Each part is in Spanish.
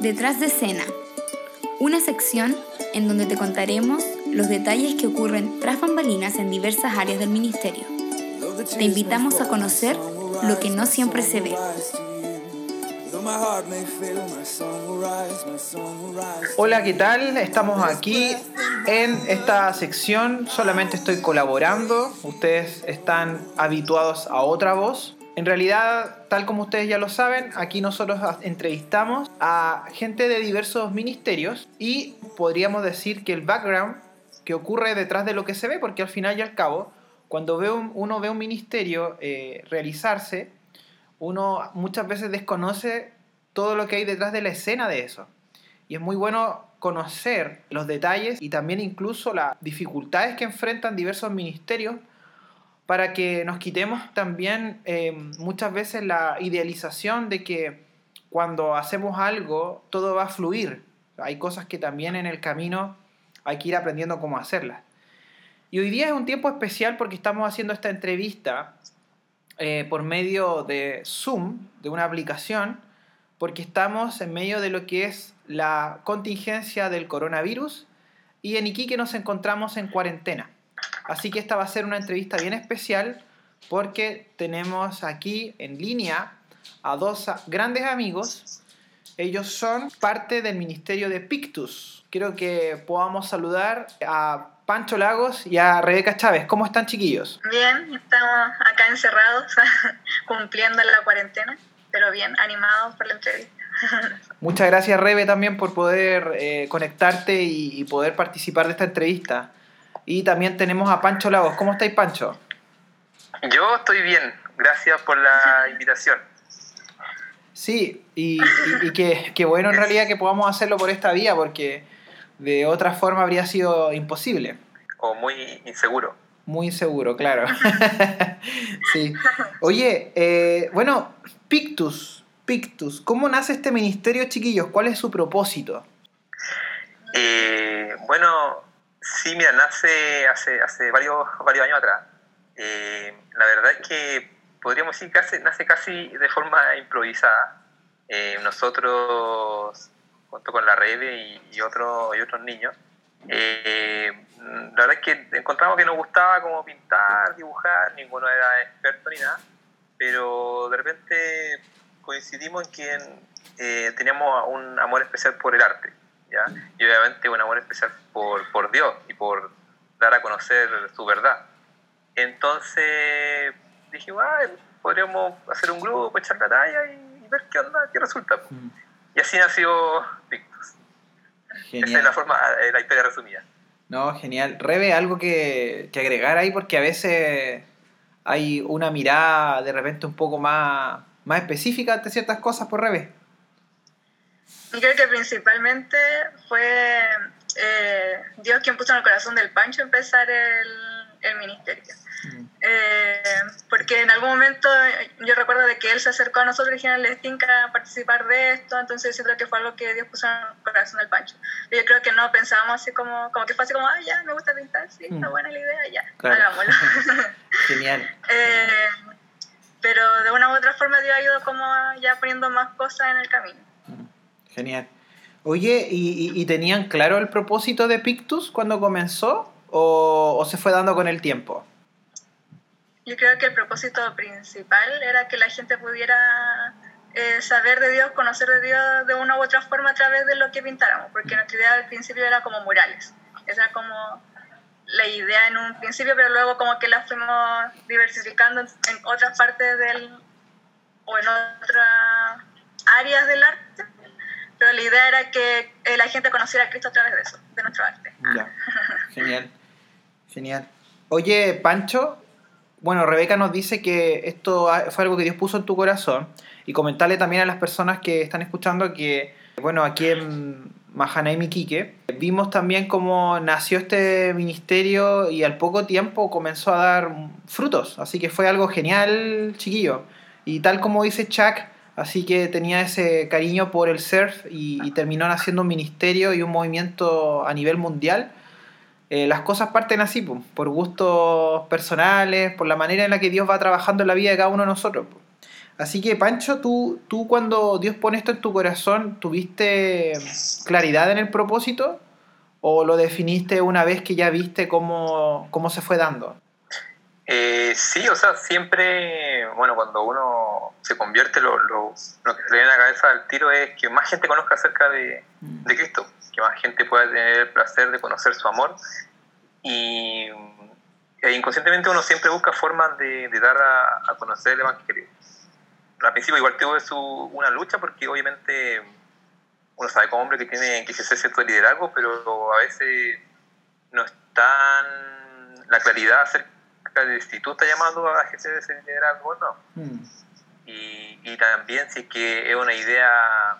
Detrás de escena, una sección en donde te contaremos los detalles que ocurren tras bambalinas en diversas áreas del ministerio. Te invitamos a conocer lo que no siempre se ve. Hola, ¿qué tal? Estamos aquí en esta sección. Solamente estoy colaborando. Ustedes están habituados a otra voz. En realidad, tal como ustedes ya lo saben, aquí nosotros entrevistamos a gente de diversos ministerios y podríamos decir que el background que ocurre detrás de lo que se ve, porque al final y al cabo, cuando uno ve un ministerio eh, realizarse, uno muchas veces desconoce todo lo que hay detrás de la escena de eso. Y es muy bueno conocer los detalles y también incluso las dificultades que enfrentan diversos ministerios para que nos quitemos también eh, muchas veces la idealización de que cuando hacemos algo todo va a fluir. Hay cosas que también en el camino hay que ir aprendiendo cómo hacerlas. Y hoy día es un tiempo especial porque estamos haciendo esta entrevista eh, por medio de Zoom, de una aplicación, porque estamos en medio de lo que es la contingencia del coronavirus y en Iquique nos encontramos en cuarentena. Así que esta va a ser una entrevista bien especial porque tenemos aquí en línea a dos grandes amigos. Ellos son parte del ministerio de Pictus. Quiero que podamos saludar a Pancho Lagos y a Rebeca Chávez. ¿Cómo están chiquillos? Bien, estamos acá encerrados, cumpliendo la cuarentena, pero bien, animados por la entrevista. Muchas gracias Rebe también por poder eh, conectarte y poder participar de esta entrevista. Y también tenemos a Pancho Lagos. ¿Cómo estáis, Pancho? Yo estoy bien, gracias por la invitación. Sí, y, y, bueno en realidad que podamos hacerlo por esta vía, porque de otra forma habría sido imposible. O muy inseguro. Muy inseguro, claro. sí. Oye, eh, bueno, Pictus, Pictus, ¿cómo nace este ministerio, chiquillos? ¿Cuál es su propósito? Eh, bueno, Sí, mira, nace hace, hace varios, varios años atrás. Eh, la verdad es que podríamos decir que nace casi de forma improvisada. Eh, nosotros, junto con la Rebe y, y, otros y otros niños, eh, la verdad es que encontramos que nos gustaba como pintar, dibujar, ninguno era experto ni nada, pero de repente coincidimos en que teníamos un amor especial por el arte. Y obviamente un amor especial por, por Dios y por dar a conocer su verdad. Entonces dije, podríamos hacer un grupo, echar la talla y ver qué onda, qué resulta. Mm. Y así nació Pictus. Esa es la forma, eh, la historia resumida. No, genial. Rebe, algo que, que agregar ahí porque a veces hay una mirada de repente un poco más, más específica ante ciertas cosas por Rebe. Yo creo que principalmente fue eh, Dios quien puso en el corazón del Pancho empezar el, el ministerio. Mm. Eh, porque en algún momento yo recuerdo de que él se acercó a nosotros y dijeron, les tinca participar de esto, entonces siento que fue algo que Dios puso en el corazón del Pancho. yo creo que no pensábamos así como, como que fue así como, ah, ya, me gusta pintar, sí, está mm. buena la idea, ya, hagámoslo. Genial. Eh, pero de una u otra forma Dios ha ido como ya poniendo más cosas en el camino. Genial. Oye, ¿y, tenían claro el propósito de Pictus cuando comenzó o, se fue dando con el tiempo? Yo creo que el propósito principal era que la gente pudiera eh, saber de Dios, conocer de Dios de una u otra forma a través de lo que pintáramos, porque nuestra idea al principio era como murales. Esa era como la idea en un principio, pero luego como que la fuimos diversificando en otras partes del, o en otras áreas del arte pero la idea era que eh, la gente conociera a Cristo a través de eso, de nuestro arte. Ya, genial, genial. Oye, Pancho, bueno, Rebeca nos dice que esto fue algo que Dios puso en tu corazón y comentarle también a las personas que están escuchando que, bueno, aquí en Mahanaim Quique, vimos también cómo nació este ministerio y al poco tiempo comenzó a dar frutos, así que fue algo genial, chiquillo. Y tal como dice Chuck, Así que tenía ese cariño por el surf y, terminó naciendo un ministerio y un movimiento a nivel mundial. Eh, las cosas parten así, por gustos personales, por la manera en la que Dios va trabajando en la vida de cada uno de nosotros. Así que, Pancho, ¿tú, tú cuando Dios pone esto en tu corazón, ¿tuviste claridad en el propósito? ¿O lo definiste una vez que ya viste cómo, cómo se fue dando? Eh, sí, o sea, siempre, bueno, cuando uno se convierte, lo, lo, lo que se le viene a la cabeza al tiro es que más gente conozca acerca de, mm. de Cristo, que más gente pueda tener el placer de conocer su amor. Y e inconscientemente uno siempre busca formas de, de dar a, a, conocer el Evangelio. Al principio igual tuve su, una lucha porque obviamente uno sabe como hombre que tiene que ejercer cierto liderazgo, pero a veces no está la claridad acerca si tú estás llamado a ejercer ese liderazgo o no. Mm. Y, y, también si es que es una idea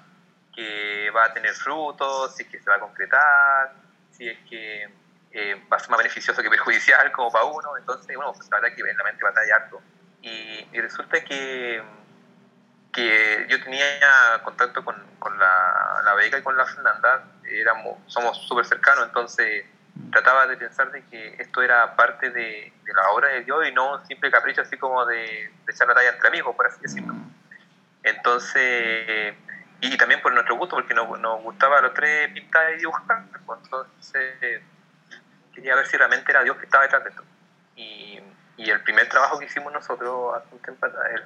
que va a tener frutos, si es que se va a concretar, si es que eh, va a ser más beneficioso que perjudicial como para uno. Entonces, bueno, pues la verdad que en la mente batalla harto. Y, y resulta que, que yo tenía contacto con, con la, la Beca y con la Fernanda, éramos, somos súper cercanos, entonces trataba de pensar de que esto era parte de, de, la obra de Dios y no un simple capricho así como de, de echar la talla entre amigos, por así decirlo. Entonces, y también por nuestro gusto, porque nos, nos gustaba a los tres pintar y dibujar, pues entonces quería ver si realmente era Dios que estaba detrás de esto. Y, y el primer trabajo que hicimos nosotros, hace un tiempo, el,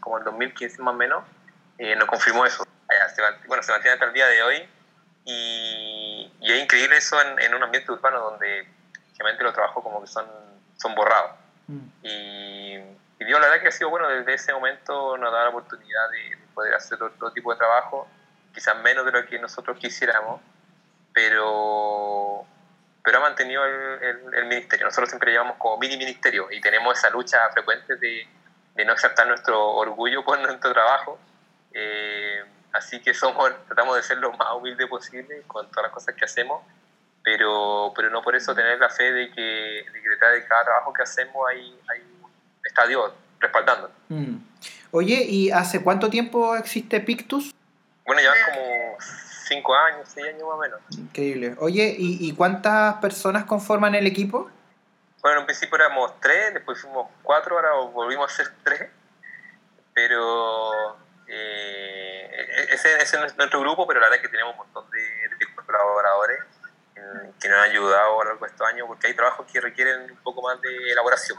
como el 2015 más o menos, eh, nos confirmó eso. bueno, se mantiene hasta el día de hoy y, y es increíble eso en, en, un ambiente urbano donde realmente los trabajos como que son, son borrados. Mm. Y, y, Dios la verdad que ha sido bueno, desde ese momento nos da la oportunidad de, de poder hacer otro tipo de trabajo, quizás menos de lo que nosotros quisiéramos, pero pero ha mantenido el, el, el, ministerio. Nosotros siempre llevamos como mini ministerio y tenemos esa lucha frecuente de, de no aceptar nuestro orgullo por nuestro trabajo. Eh, así que somos, tratamos de ser lo más humilde posible con todas las cosas que hacemos, pero, pero no por eso tener la fe de que, de que detrás de cada trabajo que hacemos hay, hay, está Dios respaldando. Mm. Oye, ¿y hace cuánto tiempo existe Pictus? Bueno, llevan como cinco años, seis años más o menos. Increíble. Oye, ¿y, ¿y, cuántas personas conforman el equipo? Bueno, en un principio éramos tres, después fuimos cuatro, ahora volvimos a ser tres. Pero eh, ese, ese, es nuestro grupo, pero la verdad es que tenemos un montón de, de colaboradores que nos han ayudado a lo largo de estos años, porque hay trabajos que requieren un poco más de elaboración.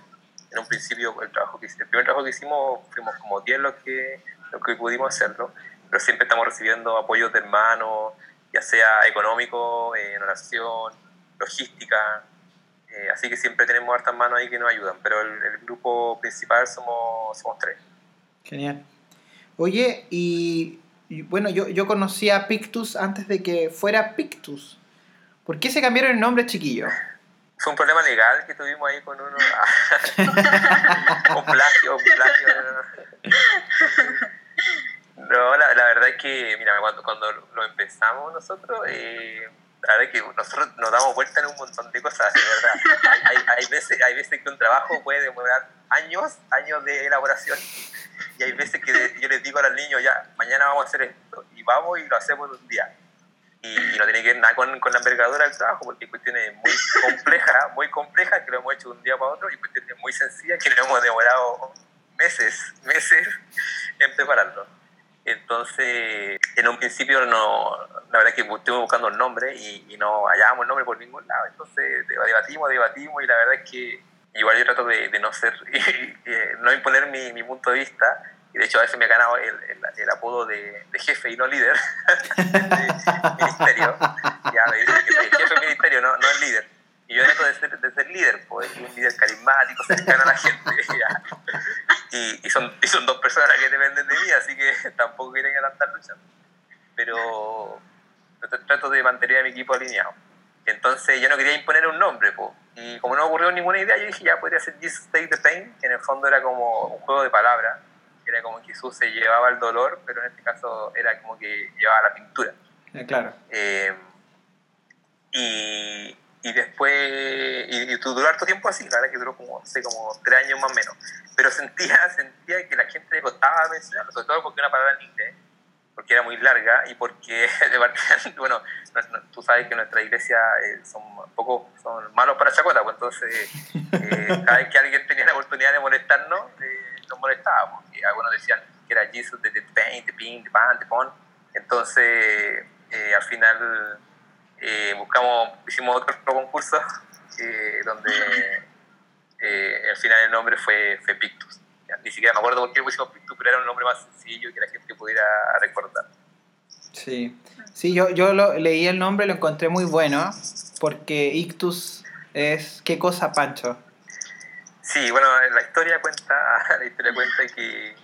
En un principio, el, trabajo que, el primer trabajo que hicimos, fuimos como 10 los que, los que pudimos hacerlo pero siempre estamos recibiendo apoyos de hermanos, ya sea económico, eh, en oración, logística, eh, así que siempre tenemos hartas manos ahí que nos ayudan, pero el, el, grupo principal somos, somos tres. Genial. Oye, y, bueno, yo, yo conocí a Pictus antes de que fuera Pictus. ¿Por qué se cambiaron el nombre, chiquillo? Fue un problema legal que tuvimos ahí con uno. un plagio, un plagio. No, la, la, verdad es que, mira, cuando, cuando lo empezamos nosotros, eh, la verdad es que nosotros nos damos vuelta en un montón de cosas, de verdad. Hay, hay, veces, hay veces que un trabajo puede demorar años, años de elaboración, y hay veces que yo les digo a los niños, ya, mañana vamos a hacer esto, y vamos y lo hacemos en un día. Y, no tiene que ver nada con, con, la envergadura del trabajo, porque hay cuestiones muy complejas, muy complejas, que lo hemos hecho de un día para otro, y cuestiones muy sencillas, que lo hemos demorado meses, meses en prepararlo. Entonces, en un principio no, la verdad es que estuvimos buscando el nombre y, y, no hallábamos el nombre por ningún lado. Entonces debatimos, debatimos y la verdad es que igual yo trato de, de no ser, no imponer mi, mi, punto de vista. Y de hecho a veces me ha ganado el, el, el apodo de, de, jefe y no líder de ministerio. Ya me dicen que soy jefe de ministerio, no, no el líder. Y yo trato de ser, de ser líder, pues, un líder carismático, cercano a la gente. Y, y, son, y son dos personas que dependen de mí, así que tampoco quieren adelantar luchando. Pero trato de mantener a mi equipo alineado. Entonces yo no quería imponer un nombre, pues. Y como no me ocurrió ninguna idea, yo dije ya podría ser Jesus Take the Pain, que en el fondo era como un juego de palabras, era como que Jesús se llevaba el dolor, pero en este caso era como que llevaba la pintura. Eh, claro. Eh, y, y después, y, y duró harto tiempo así, la verdad que duró como, no sé, como tres años más o menos. Pero sentía, sentía que la gente le costaba mencionarlo, sobre todo porque una palabra en inglés, porque era muy larga y porque, bueno, no, no, tú sabes que nuestra iglesia eh, son un poco, son malos para chacota, pues entonces, eh, cada vez que alguien tenía la oportunidad de molestarnos, eh, nos molestaba, porque algunos decían que era Jesus de The Pain, The Pin, The Pan, The Pon. Entonces, eh, al final buscamos, hicimos otro concurso donde al final el nombre fue, fue Pictus. Ni siquiera me acuerdo por qué pusimos Pictus, pero era un nombre más sencillo y que la gente pudiera recordar. Sí, sí yo, yo lo, leí el nombre, lo encontré muy bueno, porque Ictus es... ¿Qué cosa, Pancho? Sí, bueno, la historia cuenta, la historia cuenta que,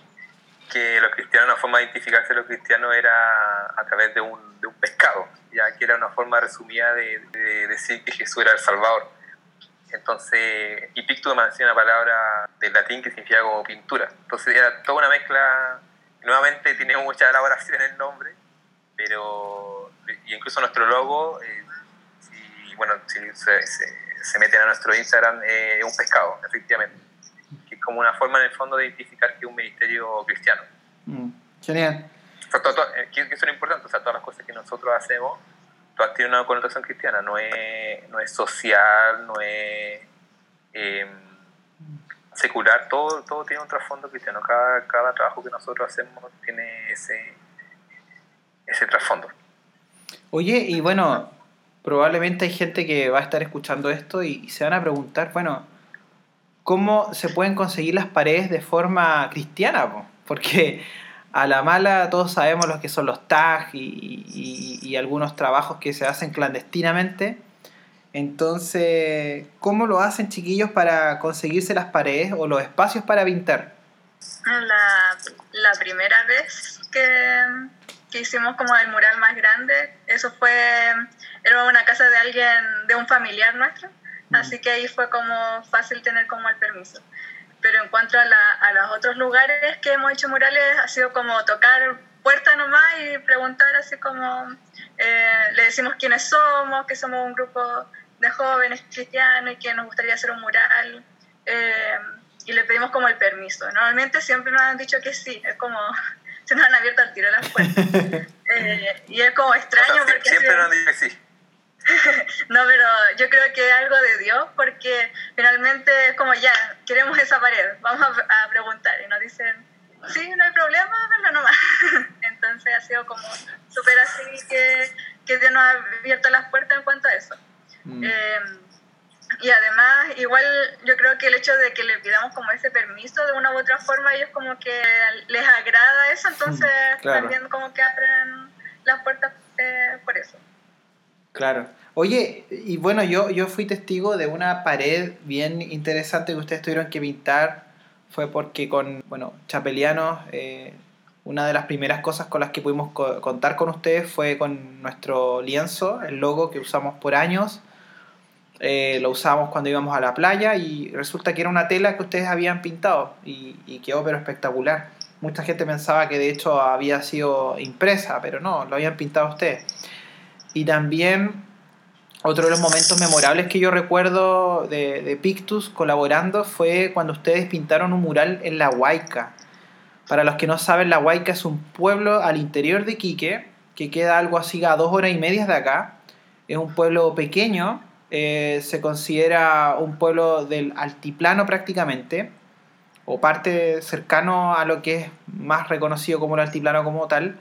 que los cristianos, una forma de identificarse de los cristianos era a través de un, de un pescado, ya que era una forma resumida de, de decir que Jesús era el Salvador. Entonces, y pictus es una palabra del latín que significa como pintura. Entonces era toda una mezcla, nuevamente tiene mucha elaboración en el nombre, pero y incluso nuestro logo, eh, si, bueno, si se, se, meten a nuestro Instagram, eh, es un pescado, efectivamente. Que es como una forma en el fondo de identificar que es un ministerio cristiano. Mm, genial. Eh, que, que son importantes, o sea, todas las cosas que nosotros hacemos tiene una connotación cristiana, no es, no es social, no es em, secular, todo, todo tiene un trasfondo cristiano, cada, cada trabajo que nosotros hacemos tiene ese, ese trasfondo. Oye, y bueno, probablemente hay gente que va a estar escuchando esto y, se van a preguntar, bueno, ¿cómo se pueden conseguir las paredes de forma cristiana? Porque a la mala todos sabemos lo que son los tags y, algunos trabajos que se hacen clandestinamente. Entonces, ¿cómo lo hacen chiquillos para conseguirse las paredes o los espacios para pintar? La, la primera vez que, que, hicimos como el mural más grande, eso fue, era una casa de alguien, de un familiar nuestro, mm. así que ahí fue como fácil tener como el permiso pero en cuanto a, los otros lugares que hemos hecho murales, ha sido como tocar puerta nomás y preguntar así como, eh, le decimos quiénes somos, que somos un grupo de jóvenes cristianos y que nos gustaría hacer un mural. Eh, y le pedimos como el permiso. Normalmente siempre nos han dicho que sí, es como, se nos han abierto al tiro las puertas. Eh, y es como extraño porque... Siempre nos han dicho que sí. no, pero yo creo que es algo de Dios porque finalmente es como ya, queremos esa pared, vamos a, preguntar y nos dicen, sí, no hay problema, hazlo nomás. Entonces ha sido como súper así que, que, Dios nos ha abierto las puertas en cuanto a eso. Mm. Em, y además, igual yo creo que el hecho de que le pidamos como ese permiso de una u otra forma, ellos como que les agrada eso, entonces mm, también como que abren las puertas eh, por eso. Claro. Oye, y bueno, yo, yo fui testigo de una pared bien interesante que ustedes tuvieron que pintar. Fue porque con, bueno, Chapelianos, eh, una de las primeras cosas con las que pudimos contar con ustedes fue con nuestro lienzo, el logo que usamos por años. Eh, lo usamos cuando íbamos a la playa y resulta que era una tela que ustedes habían pintado y, y quedó pero espectacular. Mucha gente pensaba que de hecho había sido impresa, pero no, lo habían pintado ustedes. Y también otro de los momentos memorables que yo recuerdo de, Pictus colaborando fue cuando ustedes pintaron un mural en La Huayca. Para los que no saben, La Huayca es un pueblo al interior de Quique, que queda algo así a dos horas y media de acá. Es un pueblo pequeño, eh, se considera un pueblo del altiplano prácticamente, o parte cercano a lo que es más reconocido como el altiplano como tal.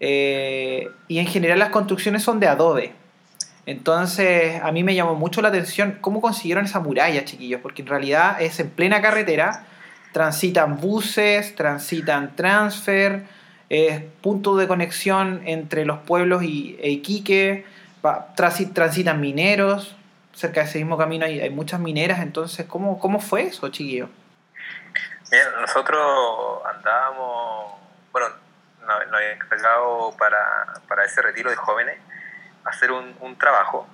Eh, y en general las construcciones son de adobe. Entonces a mí me llamó mucho la atención cómo consiguieron esa muralla, chiquillos, porque en realidad es en plena carretera, transitan buses, transitan transfer, es punto de conexión entre los pueblos y e Iquique, transitan mineros, cerca de ese mismo camino hay, hay muchas mineras, entonces ¿cómo, cómo fue eso, chiquillos? Bien, nosotros andábamos, bueno, nos, había encargado para, para, ese retiro de jóvenes hacer un, un, trabajo.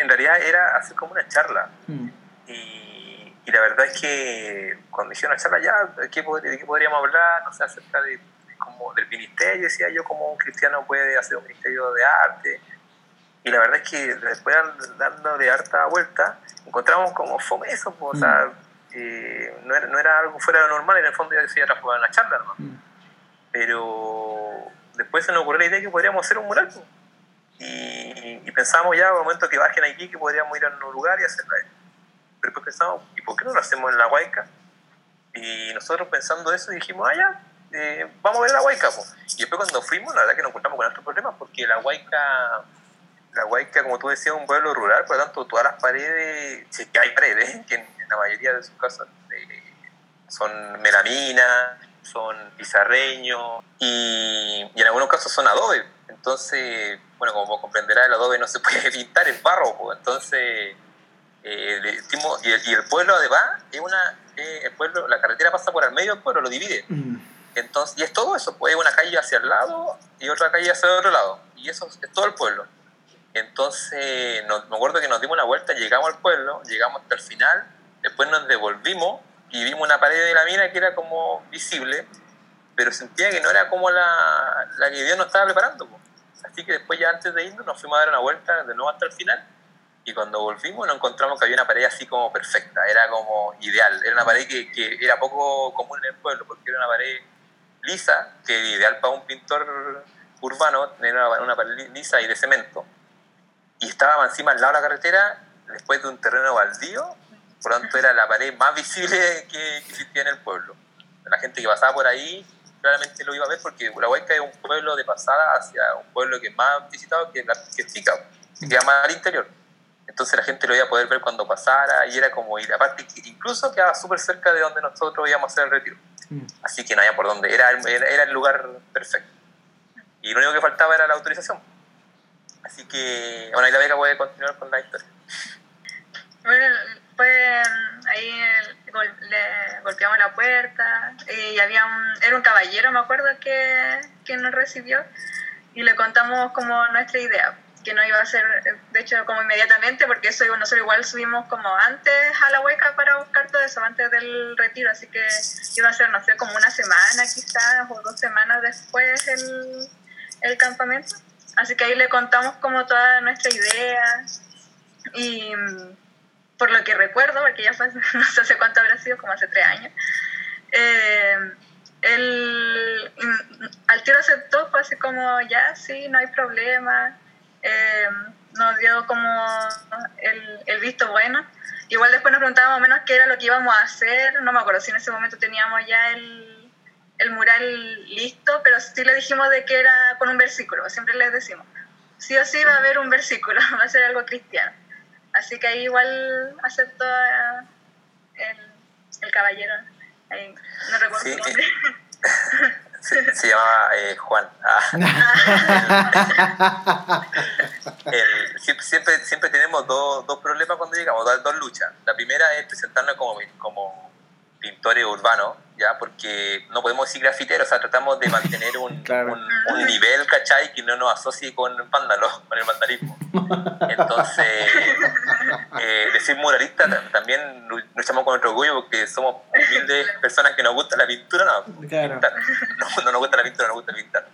En realidad era hacer como una charla. Mm. Y, y, la verdad es que cuando hicieron la charla ya, ¿de qué, de qué podríamos hablar? No sé, acerca de, como del ministerio, decía yo, como un cristiano puede hacer un ministerio de arte. Y la verdad es que después dando de harta vuelta, encontramos como fome eso, o sea, mm. eh, no, era, no, era, algo fuera de lo normal, en el fondo ya decía transformar en una charla, ¿no? Mm pero después se nos ocurrió la idea que podríamos hacer un mural. Y, y pensamos ya, al momento que bajen aquí, que podríamos ir a un lugar y hacerlo. Pero después pensamos, ¿y por qué no lo hacemos en la Huayca? Y nosotros pensando eso dijimos, ah, eh, vamos a ver la Huayca. Y después cuando fuimos, la verdad que nos encontramos con estos problemas porque la Huayca, la Huayca, como tú decías, es un pueblo rural, por lo tanto todas las paredes, si es que hay paredes, que en, la mayoría de sus casas eh, son melamina, son pizarreños y, y, en algunos casos son adobe. Entonces, bueno, como comprenderá, el adobe no se puede pintar, es barro. Entonces, eh, y, el, y, el, pueblo además es una, eh, el pueblo, la carretera pasa por el medio del pueblo, lo divide. Mm. Entonces, y es todo eso, pues una calle hacia el lado y otra calle hacia el otro lado. Y eso es todo el pueblo. Entonces, me acuerdo que nos dimos una vuelta, llegamos al pueblo, llegamos hasta el final, después nos devolvimos y vimos una pared de la mina que era como visible, pero sentía que no era como la, la que Dios nos estaba preparando. Así que después ya antes de irnos nos fuimos a dar una vuelta de nuevo hasta el final y cuando volvimos nos encontramos que había una pared así como perfecta, era como ideal, era una pared que, que era poco común en el pueblo porque era una pared lisa, que ideal para un pintor urbano, era una pared lisa y de cemento. Y estaba encima al lado de la carretera, después de un terreno baldío, por lo tanto era la pared más visible que, existía en el pueblo. La gente que pasaba por ahí claramente lo iba a ver porque La Huayca es un pueblo de pasada hacia un pueblo que es más visitado que, que Pica, que queda más al interior. Entonces la gente lo iba a poder ver cuando pasara y era como ir, aparte incluso quedaba súper cerca de donde nosotros íbamos a hacer el retiro. Mm. Así que no había por dónde, era, era, el lugar perfecto. Y lo único que faltaba era la autorización. Así que, bueno, ahí la beca puede continuar con la historia. Bueno, pues ahí le golpeamos la puerta y había un, era un caballero, me acuerdo, que, que nos recibió y le contamos como nuestra idea que no iba a ser, de hecho, como inmediatamente, porque eso nosotros igual subimos como antes a la hueca para buscar todo eso, antes del retiro, así que iba a ser, no sé, como una semana quizás, o dos semanas después el, el campamento. Así que ahí le contamos como toda nuestra idea y por lo que recuerdo, porque ya fue, no sé cuánto habrá sido, como hace tres años, eh, él al tiro aceptó, fue así como, ya, sí, no hay problema, eh, nos dio como el, el, visto bueno. Igual después nos preguntábamos menos qué era lo que íbamos a hacer, no me acuerdo si en ese momento teníamos ya el, el mural listo, pero sí le dijimos de que era con un versículo, siempre les decimos, sí o sí va a haber un versículo, va a ser algo cristiano. Así que ahí igual aceptó el, el caballero, no recuerdo su nombre. Se, llamaba eh, Juan. Ah. siempre, siempre tenemos dos, dos problemas cuando llegamos, dos, dos, luchas. La primera es presentarnos como, como pintores urbanos, ¿ya? Porque no podemos decir grafiteros, o sea, tratamos de mantener un, un, nivel, ¿cachai? Que no nos asocie con vándalo, con el vandalismo. Entonces, eh, decir muralista también luchamos con nuestro orgullo porque somos humildes personas que nos gusta la pintura, no, no, nos gusta la pintura, nos gusta pintar.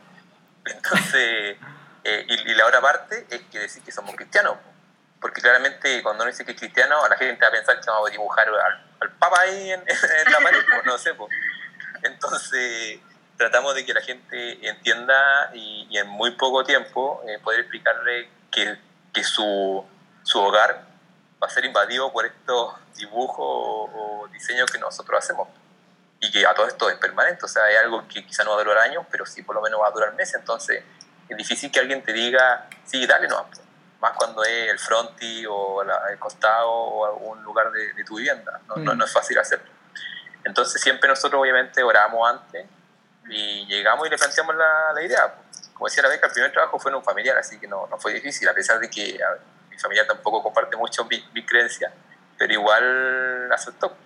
Entonces, eh, y, la otra parte es que decir que somos cristianos, porque claramente cuando uno dice que es cristiano, la gente va a pensar que vamos a dibujar al, al Papa ahí en, la pared, pues, no sé, pues. Entonces, tratamos de que la gente entienda y, en muy poco tiempo eh, poder explicarle que, que su, su hogar va a ser invadido por estos dibujos o, diseños que nosotros hacemos. Y que a todo esto es permanente, o sea, hay algo que quizá no va a durar años, pero sí por lo menos va a durar meses. Entonces, es difícil que alguien te diga, sí, dale, no. Más cuando es el fronti o el costado o algún lugar de, tu vivienda. No, no, no, es fácil hacerlo. Entonces, siempre nosotros, obviamente, oramos antes y llegamos y le planteamos la, la idea. Como decía la beca, el primer trabajo fue en un familiar, así que no, no fue difícil, a pesar de que mi familia tampoco comparte mucho mi, mi creencia, pero igual aceptó.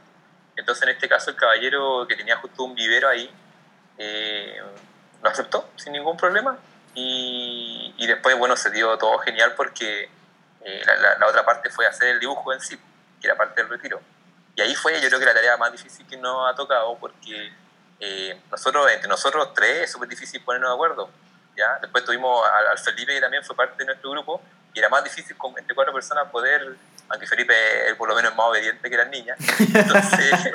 Entonces, en este caso, el caballero que tenía justo un vivero ahí, eh, lo aceptó sin ningún problema. Y, y, después, bueno, se dio todo genial porque eh, la, la, otra parte fue hacer el dibujo en sí, que era parte del retiro. Y ahí fue, yo creo que la tarea más difícil que nos ha tocado porque eh, nosotros, entre nosotros tres, es súper difícil ponernos de acuerdo. ¿ya? Después tuvimos al, Felipe, que también fue parte de nuestro grupo, y era más difícil con, entre cuatro personas poder, aunque Felipe él por lo menos es más obediente que las niñas, entonces,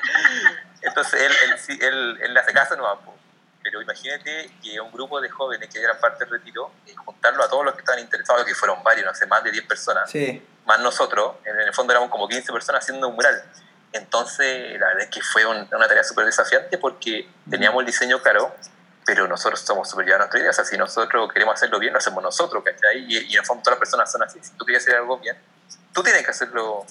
entonces él, él, él, él, le hace caso no pero imagínate que un grupo de jóvenes que eran parte del retiro, y juntarlo a todos los que estaban interesados, que fueron varios, no sé, más de 10 personas, más nosotros, en el fondo éramos como 15 personas haciendo un mural. Entonces, la verdad es que fue una tarea súper desafiante porque teníamos el diseño claro, pero nosotros somos llevados a nuestra idea. O sea, si nosotros queremos hacerlo bien, lo hacemos nosotros, ¿cachai? Y, y en el fondo todas las personas son así. Si tú quieres hacer algo bien, tú tienes que hacerlo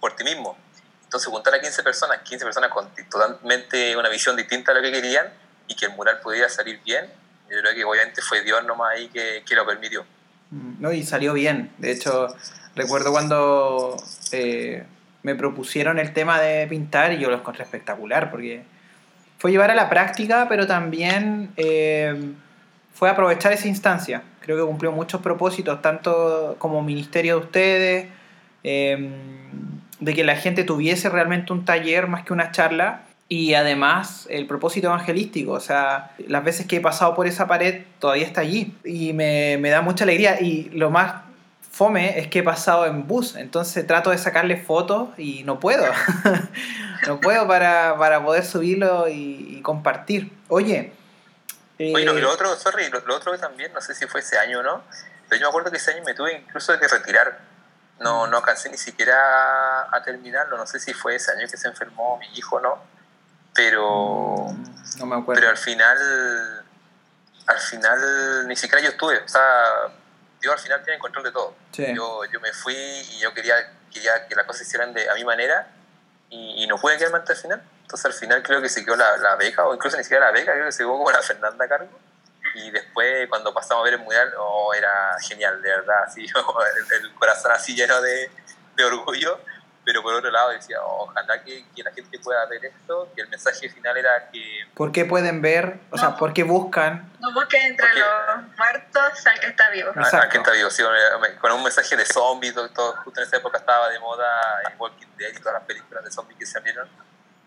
por ti mismo. Entonces, juntar a 15 personas, 15 personas con totalmente una visión distinta a lo que querían y que el mural pudiera salir bien, yo creo que obviamente fue Dios nomás ahí que, que lo permitió. Mm, no, y salió bien. De hecho, recuerdo cuando eh, me propusieron el tema de pintar y yo lo encontré espectacular porque fue llevar a la práctica, pero también eh, fue aprovechar esa instancia. Creo que cumplió muchos propósitos, tanto como ministerio de ustedes, eh, de que la gente tuviese realmente un taller más que una charla y además el propósito evangelístico, o sea, las veces que he pasado por esa pared todavía está allí y me, me da mucha alegría y lo más fome es que he pasado en bus, entonces trato de sacarle fotos y no puedo, no puedo para, para poder subirlo y, y compartir. Oye, eh... Oye, lo, otro, sorry, lo, lo, otro también, no sé si fue ese año o no, pero yo me acuerdo que ese año me tuve incluso que retirar. No, no alcancé ni siquiera a terminarlo. No sé si fue ese año que se enfermó mi hijo o no pero no me acuerdo. pero al final al final ni siquiera yo estuve o sea yo al final tenía el control de todo. Sí. yo, yo me fui y yo quería, quería que las cosas se hicieran de, a mi manera y, y, no pude quedarme hasta el final. Entonces al final creo que se quedó la, la beca o incluso ni siquiera la beca creo que se quedó como la Fernanda a cargo. Y después cuando pasamos a ver el mural oh, era genial de verdad así el, el corazón así lleno de, de orgullo pero por otro lado decía, oh, ojalá que, que, la gente pueda ver esto, que el mensaje final era que... ¿Por qué pueden ver? O no, sea, ¿por qué buscan? No busquen entre porque, los muertos al que está vivo. Exacto. Al que está vivo, sí, con un mensaje de zombies, todo, todo, justo en esa época estaba de moda en Walking Dead y todas las películas de zombies que salieron.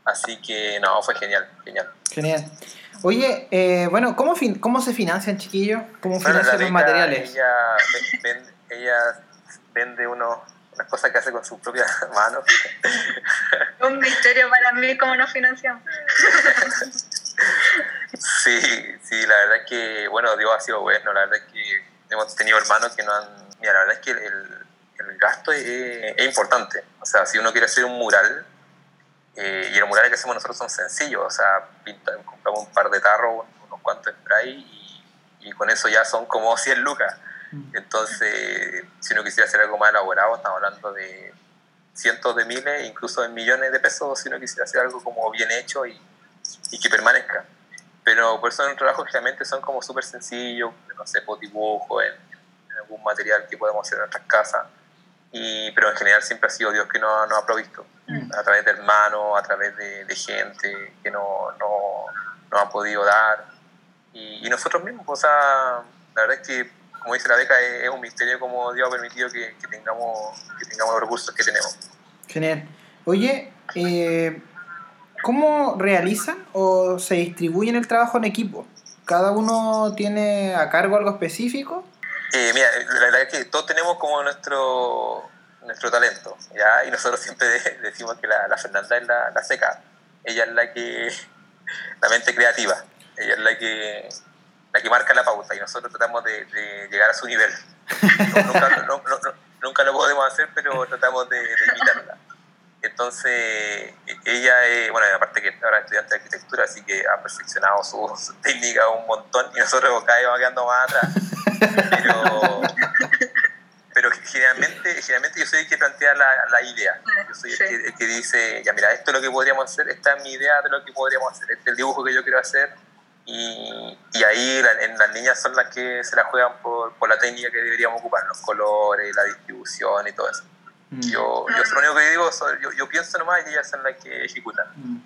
Así que, no, fue genial, genial. Genial. Oye, eh, bueno, ¿cómo, fin ¿cómo se financian, chiquillos? ¿Cómo financian bueno, los materiales? Ella vende, ella vende unos las cosas que hace con sus propias manos. Un misterio para mí cómo nos financiamos. sí, sí, la verdad es que, bueno, Dios ha sido bueno, la verdad es que hemos tenido hermanos que no han... Mira, la verdad es que el, el gasto es, es, importante, o sea, si uno quiere hacer un mural, eh, y los murales que hacemos nosotros son sencillos, o sea, pinta, compramos un par de tarros, unos cuantos spray y, y con eso ya son como 100 lucas entonces, si uno quisiera hacer algo más elaborado, estamos hablando de cientos de miles, incluso de millones de pesos, si uno quisiera hacer algo como bien hecho y, y que permanezca. Pero por eso los trabajos generalmente son como súper sencillos, no sé, por dibujo, en, en, algún material que podemos hacer en nuestras casas. Y, pero en general siempre ha sido Dios que nos, nos ha provisto, mm. a través de hermanos, a través de, de gente que nos no, no ha podido dar. Y, y nosotros mismos, o sea, la verdad es que como dice la beca, es, un misterio cómo Dios ha permitido que, que, tengamos, que tengamos los recursos que tenemos. Genial. Oye, eh, ¿cómo realizan o se distribuyen el trabajo en equipo? ¿Cada uno tiene a cargo algo específico? Eh, mira, la verdad es que todos tenemos como nuestro, nuestro talento, ¿ya? Y nosotros siempre decimos que la, la Fernanda es la, la seca. Ella es la que, la mente creativa. Ella es la que la que marca la pauta y nosotros tratamos de, de llegar a su nivel. No, nunca, no, no, nunca, lo podemos hacer, pero tratamos de, de imitarla. Entonces, ella, es, bueno, aparte que ahora es estudiante de arquitectura, así que ha perfeccionado su, su técnica un montón y nosotros cada vez vamos quedando más atrás. Pero, pero generalmente, generalmente yo soy el que plantea la, la idea. Yo soy sí. el, que, el, que, dice, ya mira, esto es lo que podríamos hacer, esta es mi idea de lo que podríamos hacer, este es el dibujo que yo quiero hacer y, y, ahí la, en las niñas son las que se la juegan por, por, la técnica que deberíamos ocupar, los colores, la distribución y todo eso. Mm. Yo, yo lo único que digo, yo, yo, pienso nomás y ellas son las que ejecutan. Mm.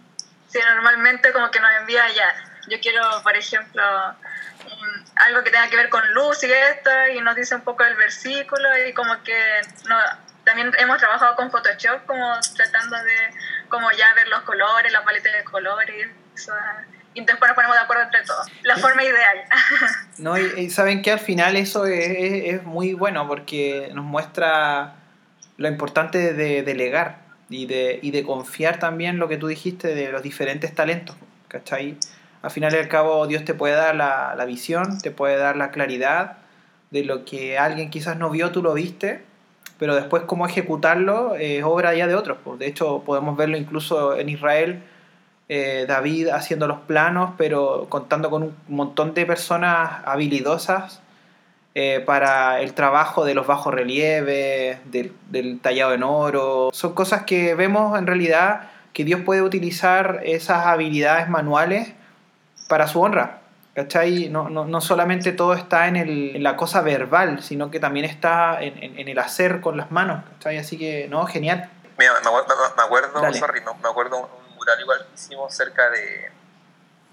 Sí, normalmente como que nos envía ya, yo quiero, por ejemplo, um, algo que tenga que ver con luz y esto, y nos dice un poco el versículo, y como que no, también hemos trabajado con Photoshop, como tratando de como ya ver los colores, las paletas de colores, eso, y después nos ponemos de acuerdo entre todos. La forma ideal. no, y, y, saben que al final eso es, es, es, muy bueno porque nos muestra lo importante de delegar y de, y de confiar también lo que tú dijiste de los diferentes talentos, ¿cachai? Al final y al cabo Dios te puede dar la, la visión, te puede dar la claridad de lo que alguien quizás no vio, tú lo viste pero después cómo ejecutarlo es obra ya de otros. Pues. De hecho, podemos verlo incluso en Israel, eh, David haciendo los planos, pero contando con un montón de personas habilidosas eh, para el trabajo de los bajos relieves, del, del, tallado en oro. Son cosas que vemos en realidad que Dios puede utilizar esas habilidades manuales para su honra. ¿Cachai? No, no, no solamente todo está en, el, en, la cosa verbal, sino que también está en, en, el hacer con las manos. ¿cachai? Así que, no, genial. Mira, me, me, me acuerdo, sorry, me, acuerdo un mural igual que hicimos cerca de,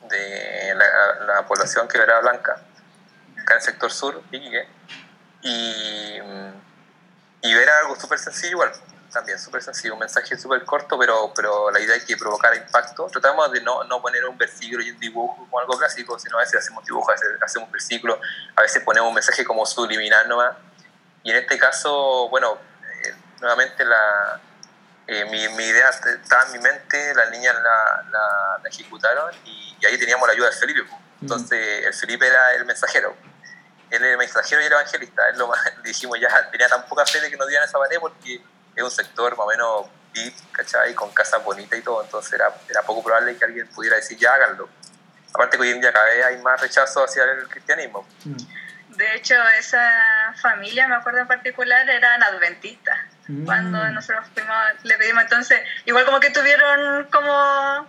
de la, la, población que era Blanca, acá en el sector sur, Iquique, y, y era algo súper sencillo igual también súper sencillo, un mensaje súper corto, pero, pero la idea es que provocara impacto. Tratamos de no, no poner un versículo y un dibujo como algo clásico, sino a veces hacemos dibujos, a veces hacemos un versículo, a veces ponemos un mensaje como subliminal nomás. Y en este caso, bueno, eh, nuevamente la, eh, mi, mi, idea estaba en mi mente, las niñas la, la, la ejecutaron y, y, ahí teníamos la ayuda de Felipe. Entonces, el Felipe era el mensajero. Él era el mensajero y el evangelista. Él lo más, dijimos ya, tenía tan poca fe de que nos dieran esa pared porque es un sector más o menos VIP, ¿cachai? Con casas bonitas y todo, entonces era, era poco probable que alguien pudiera decir, ya háganlo. Aparte que hoy en día cada vez hay más rechazo hacia el cristianismo. Mm. De hecho, esa familia, me acuerdo en particular, eran adventistas. Mm. Cuando nosotros fuimos, le pedimos entonces, igual como que tuvieron como,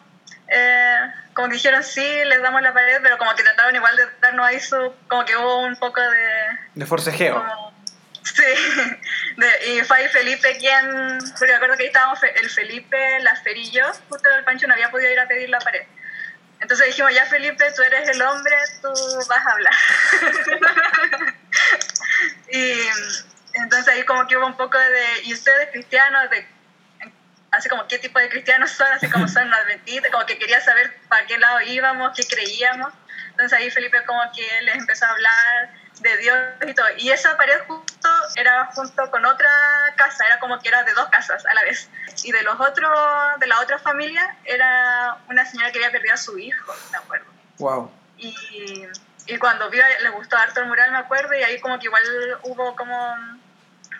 eh, como que dijeron sí, les damos la pared, pero como que trataron igual de darnos ahí su, como que hubo un poco de... De forcejeo. Como, Sí, de, y fue ahí Felipe quien, porque me acuerdo que ahí estábamos el Felipe, la Ferillo, justo el Pancho no había podido ir a pedir la pared. Entonces dijimos, ya Felipe, tú eres el hombre, tú vas a hablar. y entonces ahí como que hubo un poco de, ¿y ustedes cristianos? De, así como, ¿qué tipo de cristianos son? Así como son adventistas, como que quería saber para qué lado íbamos, qué creíamos. Entonces ahí Felipe como que les empezó a hablar de Dios y todo. Y esa pared justo era junto con otra casa, era como que era de dos casas a la vez. Y de los otros, de la otra familia, era una señora que había perdido a su hijo, me acuerdo. Wow. Y, y cuando vio, le gustó harto el mural, me acuerdo, y ahí como que igual hubo como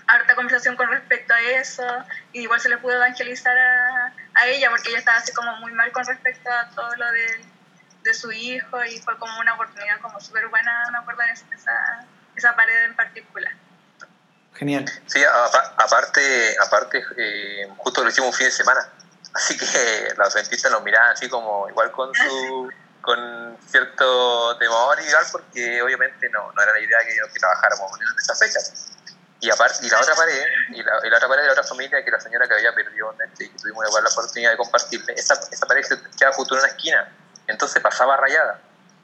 harta conversación con respecto a eso, y igual se le pudo evangelizar a, a ella, porque ella estaba así como muy mal con respecto a todo lo del de su hijo y fue como una oportunidad como súper buena, me acuerdo de esa, esa pared en particular. Genial. Sí, aparte, aparte eh, justo lo hicimos un fin de semana, así que los adventistas nos miraban así como igual con su con cierto temor igual porque obviamente no, no era la idea que, que trabajáramos en esa fecha. Y, aparte, y la otra pared, y la, y la, otra pared de la otra familia, que la señora que había perdido y que tuvimos igual la oportunidad de compartirle, esa, esa pared queda justo en una esquina entonces pasaba rayada.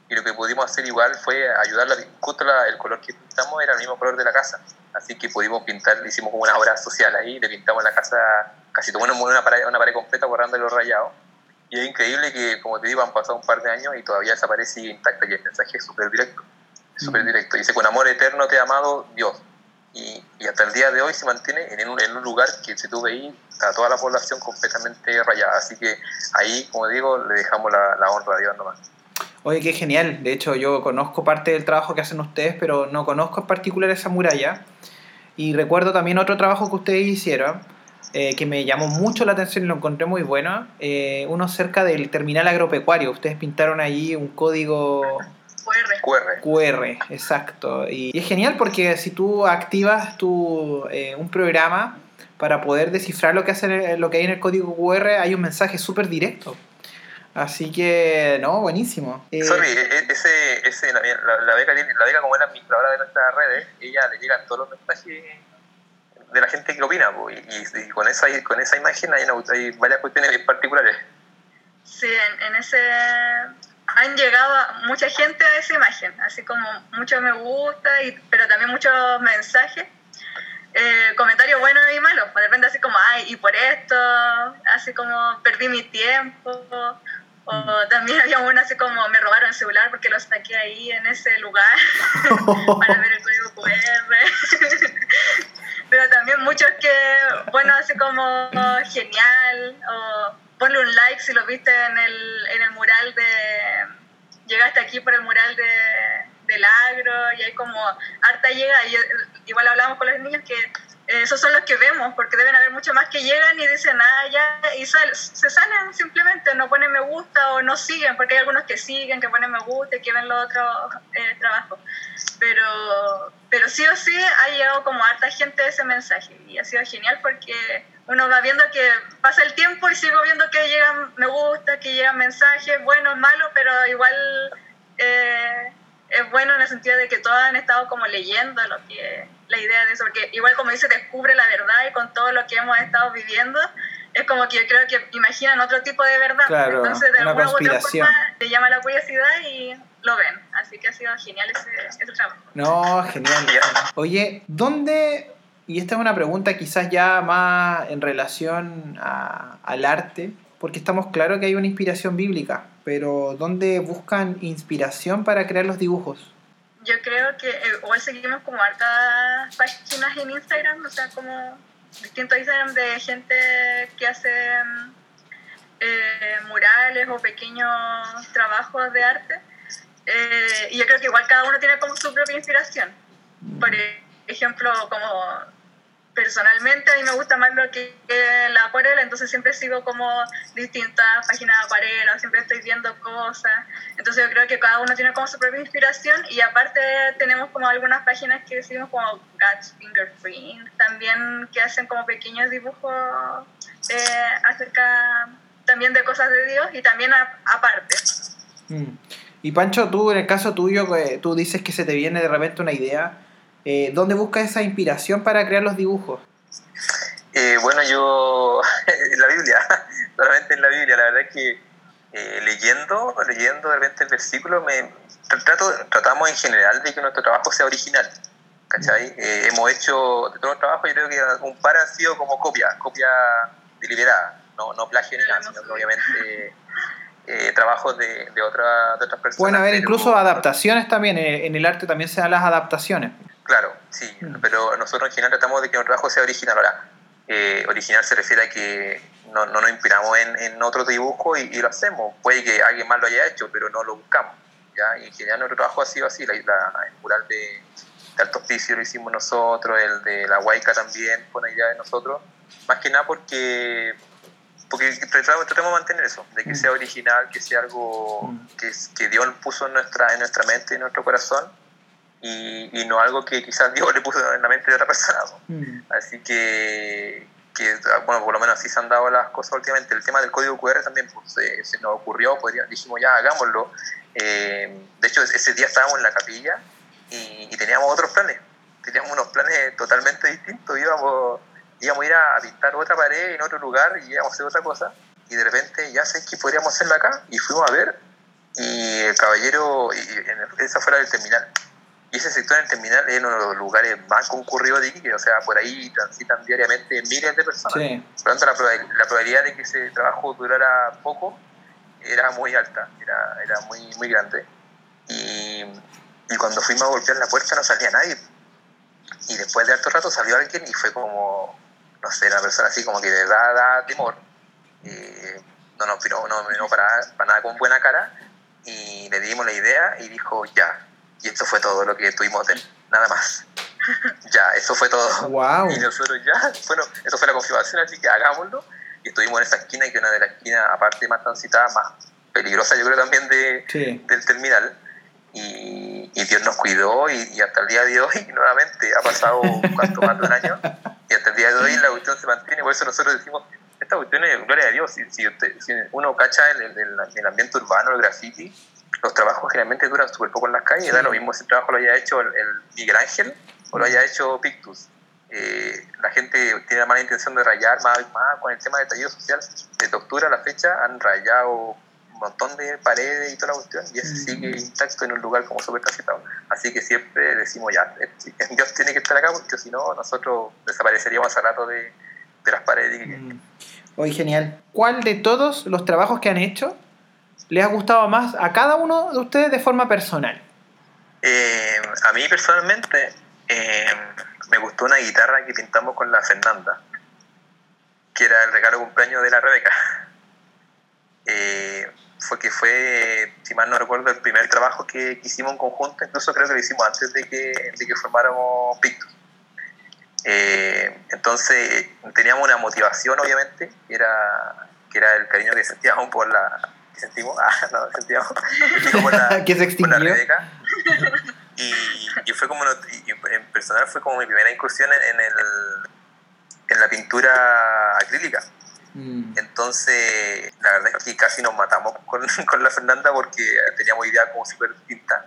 Y lo que pudimos hacer igual fue ayudarla. Justo la, el color que pintamos era el mismo color de la casa. Así que pudimos pintar, hicimos como una obra social ahí, le pintamos la casa, casi tomamos una pared, una pared completa borrando los rayados. Y es increíble que, como te digo, han pasado un par de años y todavía esa pared sigue intacta y el mensaje es súper directo. Súper directo. Dice, con amor eterno te he amado Dios. Y, y, hasta el día de hoy se mantiene en un, en un lugar que si tú veis a toda la población completamente rayada. Así que ahí, como digo, le dejamos la, la honra a Dios nomás. Oye, qué genial. De hecho, yo conozco parte del trabajo que hacen ustedes, pero no conozco en particular esa muralla. Y recuerdo también otro trabajo que ustedes hicieron, eh, que me llamó mucho la atención y lo encontré muy bueno. Eh, uno cerca del terminal agropecuario. Ustedes pintaron allí un código QR. QR, exacto. Y, y, es genial porque si tú activas tu, eh, un programa para poder descifrar lo que, hace, lo que hay en el código QR, hay un mensaje súper directo. Así que, no, buenísimo. Eh, Sorry, e, e, ese, ese, la, la, la, beca, la beca como es la administradora de nuestras redes, ella le llegan todos los mensajes de la gente que opina, y, y, y, con, esa, con esa imagen hay, hay varias cuestiones particulares. Sí, en, en ese han llegado mucha gente a esa imagen, así como muchos me gusta, y, pero también muchos mensajes, eh, comentarios buenos y malos, de repente así como, ay, y por esto, así como perdí mi tiempo, o mm. también había uno así como me robaron el celular porque lo saqué ahí en ese lugar para ver el código QR. pero también muchos que, bueno, así como genial, o ponle un like si lo viste en el, en el mural de... Llegaste aquí por el mural de, del agro y hay como harta llega, y igual hablamos con los niños que esos son los que vemos, porque deben haber muchos más que llegan y dicen, ah, ya, y se salen simplemente, no ponen me gusta o no siguen, porque hay algunos que siguen, que ponen me gusta y que ven los otros eh, trabajos. Pero, pero sí o sí ha llegado como harta gente ese mensaje y ha sido genial porque uno va viendo que pasa el tiempo y sigo viendo que llegan me gusta, que llegan mensajes, buenos, malos, pero igual eh, es bueno en el sentido de que todos han estado como leyendo lo que la idea de eso, porque igual como dice, descubre la verdad y con todo lo que hemos estado viviendo, es como que yo creo que imaginan otro tipo de verdad. Claro, Entonces, de una alguna u otra conspiración. forma, le llama la curiosidad y lo ven. Así que ha sido genial ese, ese trabajo. No, genial. Oye, ¿dónde, y esta es una pregunta quizás ya más en relación al arte, porque estamos claros que hay una inspiración bíblica, pero ¿dónde buscan inspiración para crear los dibujos? Yo creo que eh, igual seguimos como hartas páginas en Instagram, o sea, como distintos Instagram de gente que hace eh, murales o pequeños trabajos de arte. Eh, y yo creo que igual cada uno tiene como su propia inspiración. Por ejemplo, como personalmente a mí me gusta más lo que la acuarela, entonces siempre sigo como distintas páginas de acuarela, siempre estoy viendo cosas. Entonces yo creo que cada uno tiene como su propia inspiración y aparte tenemos como algunas páginas que decimos como God's Fingerprint, también que hacen como pequeños dibujos eh, acerca también de cosas de Dios y también aparte. Mm. Y Pancho, tú en el caso tuyo, que tú dices que se te viene de repente una idea, eh, ¿dónde buscas esa inspiración para crear los dibujos? Eh, bueno, yo en la Biblia, solamente en la Biblia, la verdad es que eh, leyendo, leyendo de repente el versículo, me, trato, tratamos en general de que nuestro trabajo sea original. ¿Cachai? Eh, hemos hecho de todos los trabajos, yo creo que un par han sido como copia, copia deliberada, no, no plagio ni nada, sino que obviamente eh, trabajos de, de, otra- de otras personas. Pueden haber incluso adaptaciones también, eh, en el arte también se dan las adaptaciones. Claro, sí, Mm. pero nosotros en general tratamos de que nuestro trabajo sea original. Ahora, eh, original se refiere a que no, no nos inspiramos en, en otro dibujo y, y lo hacemos. Puede que alguien más lo haya hecho, pero no lo buscamos. ¿ya? Y en general nuestro trabajo ha sido así. La, la- el mural de, de Alto Hospicio lo hicimos nosotros, el de La Huayca también fue una idea de nosotros. Más que nada porque porque tratamos, tratamos de mantener eso, de que Mm. sea original, que sea algo Mm. que, que Dios puso en nuestra, en nuestra mente y en nuestro corazón y, y no algo que quizás Dios le puso en la mente de otra persona. Mm. Así que, que, bueno, por lo menos así se han dado las cosas últimamente. El tema del código QR también pues, se, se nos ocurrió, podría, dijimos ya, hagámoslo. Eh, de hecho, ese día estábamos en la capilla y, y teníamos otros planes. Teníamos unos planes totalmente distintos. Íbamos, íbamos a ir a pintar otra pared en otro lugar y íbamos a hacer otra cosa. Y de repente, ya sé que podríamos hacerla acá. Y fuimos a ver. Y el caballero, y, en esa fuera del terminal. Y ese sector en el terminal es uno de los lugares más concurridos de Iquique, o sea, por ahí transitan diariamente miles de personas. Sí. Por lo tanto, la, la probabilidad de que ese trabajo durara poco era muy alta, era, era muy, muy grande. Y, y cuando fuimos a golpear la puerta no salía nadie. Y después de harto rato salió alguien y fue como, no sé, una persona así como que de da, da temor. Eh, no nos miró, no miró para, para nada con buena cara y le dimos la idea y dijo ya. Y esto fue todo lo que tuvimos de él, nada más. Ya, eso fue todo. Wow. Y nosotros ya, bueno, eso fue la confirmación, así que hagámoslo. Y estuvimos en esa esquina, que es una de las esquinas, aparte más transitada, más peligrosa, yo creo también de, Sí. del terminal. Y, y Dios nos cuidó y, y hasta el día de hoy, nuevamente, ha pasado cuánto más de un año, y hasta el día de hoy la cuestión se mantiene, por eso nosotros decimos, esta cuestión es gloria a Dios, si, si, usted- si uno cacha el, el, el- el ambiente urbano, el graffiti, los trabajos generalmente duran súper poco en las calles, Sí. da lo mismo si el trabajo lo haya hecho el, el Miguel Ángel o lo haya hecho Pictus. Eh, la gente tiene la mala intención de rayar más, más con el tema de tallido social. Desde octubre a la fecha han rayado un montón de paredes y toda la cuestión y ese Mm. sigue intacto en un lugar como súper transitado. Así que siempre decimos ya, eh, Dios tiene que estar acá porque si no nosotros desapareceríamos hace rato de, de las paredes. Mm. Oye, genial. ¿Cuál de todos los trabajos que han hecho les ha gustado más a cada uno de ustedes de forma personal? Eh, a mí personalmente eh, me gustó una guitarra que pintamos con la Fernanda, que era el regalo cumpleaños de la Rebeca. Eh, fue que fue, si mal no recuerdo, el primer trabajo que, hicimos en conjunto, incluso creo que lo hicimos antes de que, de que formáramos Pictus. Entonces teníamos una motivación, obviamente, que era, que era el cariño que sentíamos por la... que sentimos, ah, no, sentíamos, por la, que se extinguió. Rebeca. Y, y, fue como, y en personal fue como mi primera incursión en, el, en la pintura acrílica. Mm. Entonces, la verdad es que casi nos matamos con, con la Fernanda porque teníamos idea como súper pinta.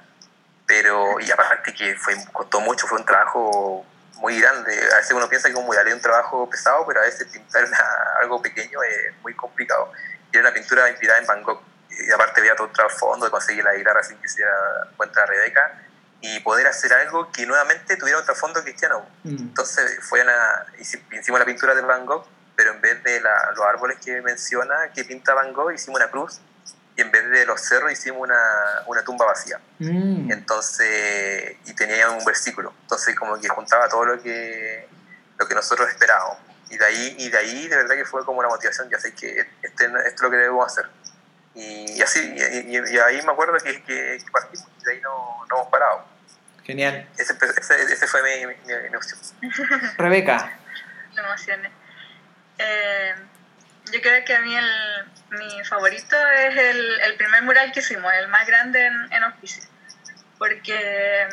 Pero, y aparte que fue, costó mucho, fue un trabajo muy grande. A veces uno piensa que un mural es un trabajo pesado, pero a veces pintar algo pequeño es muy complicado. Y era una pintura inspirada en Van Gogh. Y aparte había todo el trasfondo de conseguir la guitarra sin que se cuenta Rebeca y poder hacer algo que nuevamente tuviera un trasfondo cristiano. Mm. Entonces fue una, hicimos la pintura de Van Gogh, pero en vez de los árboles que menciona, que pinta Van Gogh, hicimos una cruz y en vez de los cerros hicimos una, una tumba vacía. Mm. Entonces, y tenía un versículo. Entonces, como que juntaba todo lo que, lo que nosotros esperábamos. Y de, ahí, y de ahí, de verdad que fue como una motivación. Ya sé que este, esto es lo que debemos hacer. Y, así, y, ahí me acuerdo que, que, partimos y de ahí no, no hemos parado. Genial. Ese, ese, fue mi, mi, mi, Rebeca. Me emocioné. Eh, yo creo que a mí el, mi favorito es el, el, primer mural que hicimos, el más grande en, en Hospicio. Porque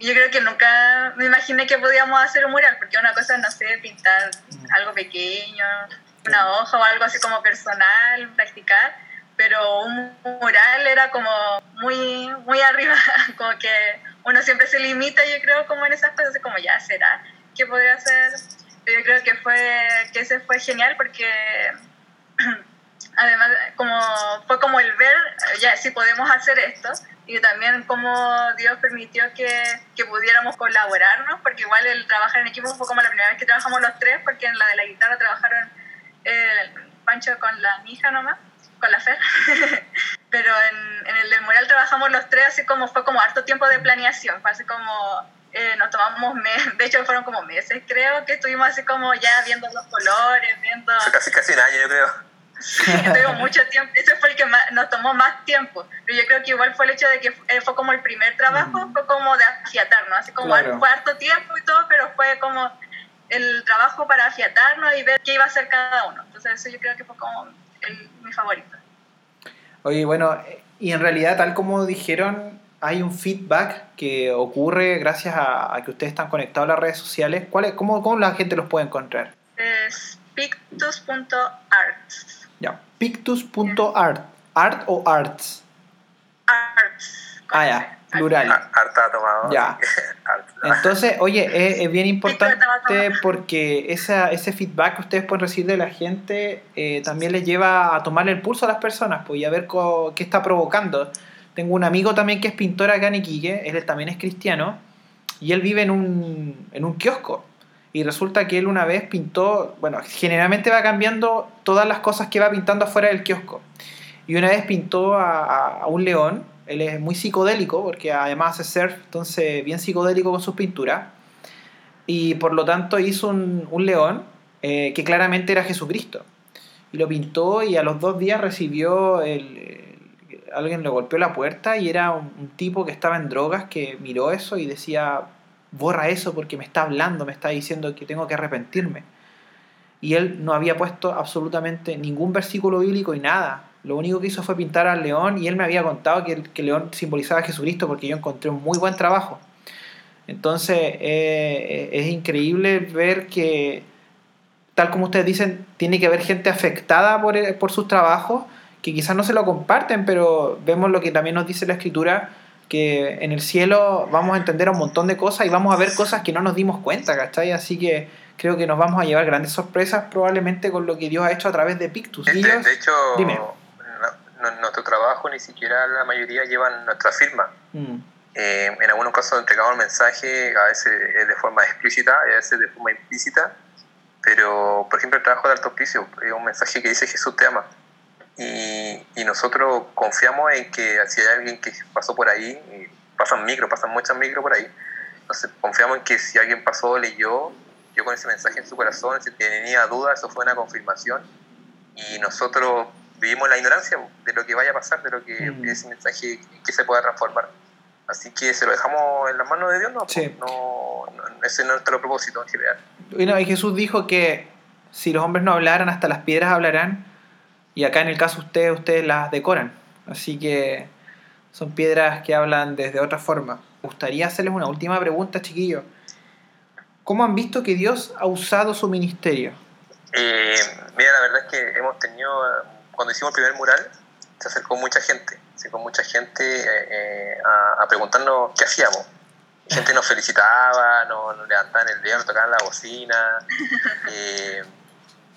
yo creo que nunca me imaginé que podíamos hacer un mural, porque una cosa, no sé, pintar algo pequeño, una hoja o algo así como personal, practicar, pero un mural era como muy, muy arriba, como que uno siempre se limita, yo creo, como en esas cosas, como ya será que podría hacer. Yo creo que fue que ese fue genial porque además como fue como el ver ya si podemos hacer esto y también como Dios permitió que, que, pudiéramos colaborarnos porque igual el trabajar en equipo fue como la primera vez que trabajamos los tres porque en la de la guitarra trabajaron eh, Pancho con la hija nomás con la fe pero en, en, el del mural trabajamos los tres así como fue como harto tiempo de planeación. Fue así como eh, nos tomamos meses, de hecho fueron como meses creo que estuvimos así como ya viendo los colores viendo casi casi un año yo creo Sí, mucho tiempo. Ese fue el que nos tomó más tiempo. Pero yo creo que igual fue el hecho de que eh, fue como el primer trabajo, fue como de afiatarnos. Así como fue harto tiempo y todo, pero fue como el trabajo para afiatarnos y ver qué iba a hacer cada uno. Entonces, eso yo creo que fue como el, mi favorito. Oye, bueno, y en realidad, tal como dijeron, hay un feedback que ocurre gracias a, que ustedes están conectados a las redes sociales. ¿Cuál es, cómo, ¿Cómo la gente los puede encontrar? Es pictus.art. Ya, pictus.art. ¿Art o arts? Arts. Ah, ya, plural. Art tomado. Ya. Entonces, oye, es, bien importante porque esa, ese feedback que ustedes pueden recibir de la gente eh, también les lleva a tomarle el pulso a las personas pues, y a ver qué está provocando. Tengo un amigo también que es pintor acá en Iquique, él también es cristiano, y él vive en un, en un kiosco. Y resulta que él una vez pintó, bueno, generalmente va cambiando todas las cosas que va pintando afuera del kiosco. Y una vez pintó a, un león, él es muy psicodélico, porque además hace surf, entonces bien psicodélico con sus pinturas. Y por lo tanto hizo un, león eh, que claramente era Jesucristo. Y lo pintó y a los dos días recibió el, alguien le golpeó la puerta y era un, tipo que estaba en drogas que miró eso y decía, borra eso porque me está hablando, me está diciendo que tengo que arrepentirme. Y él no había puesto absolutamente ningún versículo bíblico y nada. Lo único que hizo fue pintar al león y él me había contado que el, león simbolizaba a Jesucristo porque yo encontré un muy buen trabajo. Entonces eh, es increíble ver que, tal como ustedes dicen, tiene que haber gente afectada por, por sus trabajos que quizás no se lo comparten, pero vemos lo que también nos dice la escritura, que en el cielo vamos a entender un montón de cosas y vamos a ver cosas que no nos dimos cuenta, ¿cachai? Así que creo que nos vamos a llevar grandes sorpresas probablemente con lo que Dios ha hecho a través de Pictus. De, de hecho, nuestro trabajo ni siquiera la mayoría llevan nuestra firma. Mm. Eh, en algunos casos entregamos el mensaje, a veces de forma explícita y a veces de forma implícita, pero por ejemplo el trabajo de alto piso es un mensaje que dice Jesús te ama. Y, y, nosotros confiamos en que si hay alguien que pasó por ahí, pasan micro, pasan muchas micro por ahí, entonces confiamos en que si alguien pasó, leyó, yo con ese mensaje en su corazón, si tenía dudas, eso fue una confirmación. Y nosotros vivimos la ignorancia de lo que vaya a pasar, de lo que mm. ese mensaje que se pueda transformar. Así que se lo dejamos en las manos de Dios, ¿no? no ese no es nuestro propósito en general. Bueno, y Jesús dijo que si los hombres no hablaran, hasta las piedras hablarán, y acá en el caso ustedes, ustedes las decoran. Así que son piedras que hablan desde otra forma. Me gustaría hacerles una última pregunta, chiquillos. ¿Cómo han visto que Dios ha usado su ministerio? Eh, mira, la verdad es que hemos tenido, cuando hicimos el primer mural, se acercó mucha gente, se acercó mucha gente eh, a, preguntarnos qué hacíamos. La gente nos felicitaba, nos, levantaban el dedo, nos tocaban la bocina. Eh,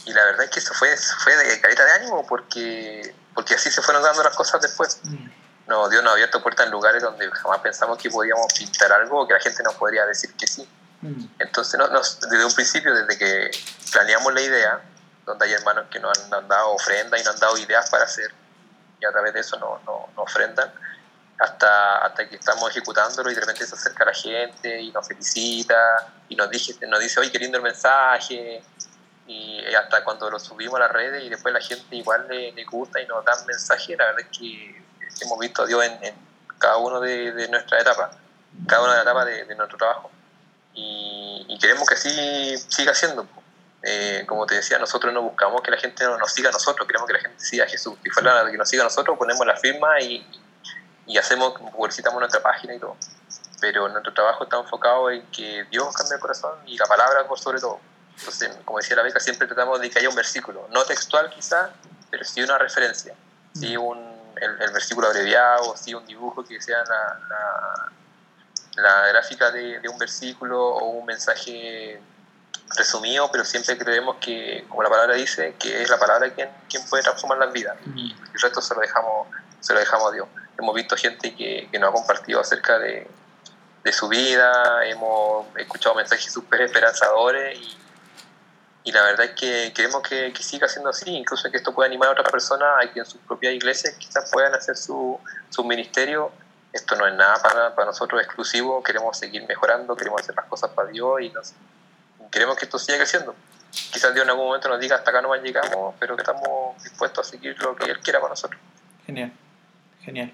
y la verdad es que eso fue, fue de carita de ánimo porque, porque así se fueron dando las cosas después. Mm. No, Dios nos ha abierto puertas en lugares donde jamás pensamos que podíamos pintar algo o que la gente nos podría decir que sí. Mm. Entonces, desde un principio, desde que planeamos la idea, donde hay hermanos que nos han, dado ofrendas y nos han dado ideas para hacer, y a través de eso nos no, ofrendan, hasta, hasta que estamos ejecutándolo y de repente se acerca la gente y nos felicita y nos dice, nos dice oye, qué lindo el mensaje, y hasta cuando lo subimos a las redes y después la gente igual le, le gusta y nos dan mensajes, la verdad es que hemos visto a Dios en, cada uno de, de nuestras etapas, cada una de las etapas de, nuestro trabajo. Y, queremos que así siga siendo. Eh, como te decía, nosotros no buscamos que la gente nos siga a nosotros, queremos que la gente siga a Jesús. Y fuera que nos siga a nosotros, ponemos la firma y, y hacemos, publicitamos nuestra página y todo. Pero nuestro trabajo está enfocado en que Dios cambie el corazón y la palabra por sobre todo. Entonces, como decía la beca, siempre tratamos de que haya un versículo, no textual quizá, pero sí una referencia, sí un, el, versículo abreviado, sí un dibujo que sea la, la, gráfica de, de, un versículo o un mensaje resumido, pero siempre creemos que, como la palabra dice, que es la palabra quien, quien puede transformar las vidas. Y el resto se lo dejamos, se lo dejamos a Dios. Hemos visto gente que, que nos ha compartido acerca de, de su vida, hemos escuchado mensajes súper esperanzadores y y la verdad es que queremos que, siga siendo así, incluso que esto pueda animar a otras personas a que en sus propias iglesias quizás puedan hacer su, su ministerio. Esto no es nada para, para, nosotros exclusivo, queremos seguir mejorando, queremos hacer las cosas para Dios y nos, queremos que esto siga creciendo. Quizás Dios en algún momento nos diga hasta acá no llegamos, pero que estamos dispuestos a seguir lo que Él quiera con nosotros. Genial, genial.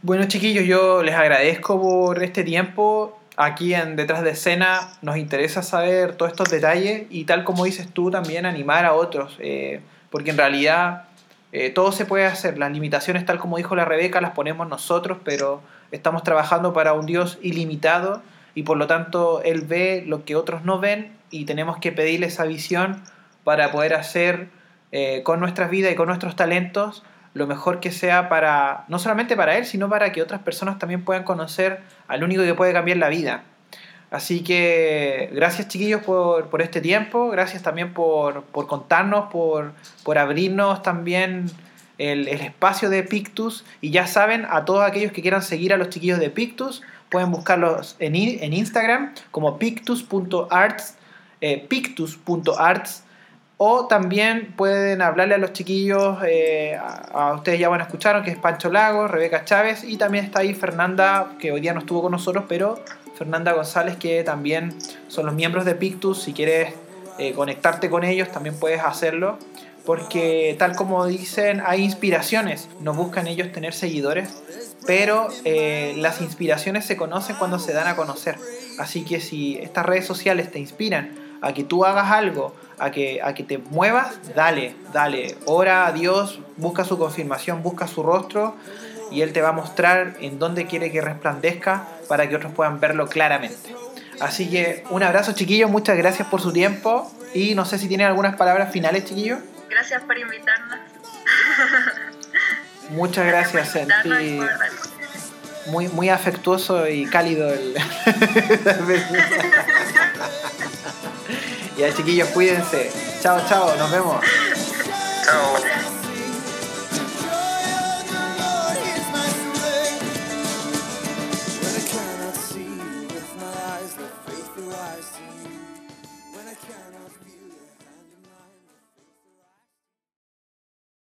Bueno chiquillos, yo les agradezco por este tiempo aquí en Detrás de Escena nos interesa saber todos estos detalles y tal como dices tú también animar a otros, eh, porque en realidad eh, todo se puede hacer, las limitaciones tal como dijo la Rebeca las ponemos nosotros, pero estamos trabajando para un Dios ilimitado y por lo tanto Él ve lo que otros no ven y tenemos que pedirle esa visión para poder hacer eh, con nuestras vidas y con nuestros talentos lo mejor que sea para, no solamente para él, sino para que otras personas también puedan conocer al único que puede cambiar la vida. Así que gracias chiquillos por, por este tiempo, gracias también por, por contarnos, por, por, abrirnos también el, el, espacio de Pictus. Y ya saben, a todos aquellos que quieran seguir a los chiquillos de Pictus, pueden buscarlos en, en Instagram como pictus.arts, eh, pictus.arts o también pueden hablarle a los chiquillos, eh, a, ustedes ya bueno escucharon, que es Pancho Lagos, Rebeca Chávez y también está ahí Fernanda, que hoy día no estuvo con nosotros, pero Fernanda González, que también son los miembros de Pictus. Si quieres eh, conectarte con ellos, también puedes hacerlo. Porque tal como dicen, hay inspiraciones. No buscan ellos tener seguidores, pero eh, las inspiraciones se conocen cuando se dan a conocer. Así que si estas redes sociales te inspiran a que tú hagas algo, a que, a que te muevas, dale, dale. Ora a Dios, busca su confirmación, busca su rostro y Él te va a mostrar en dónde quiere que resplandezca para que otros puedan verlo claramente. Así que un abrazo chiquillos, muchas gracias por su tiempo y no sé si tienen algunas palabras finales chiquillos. Gracias por invitarnos. Muchas gracias, Senti. Muy, muy afectuoso y cálido el... Ya chiquillos, cuídense. Chao, chao, nos vemos. Chao.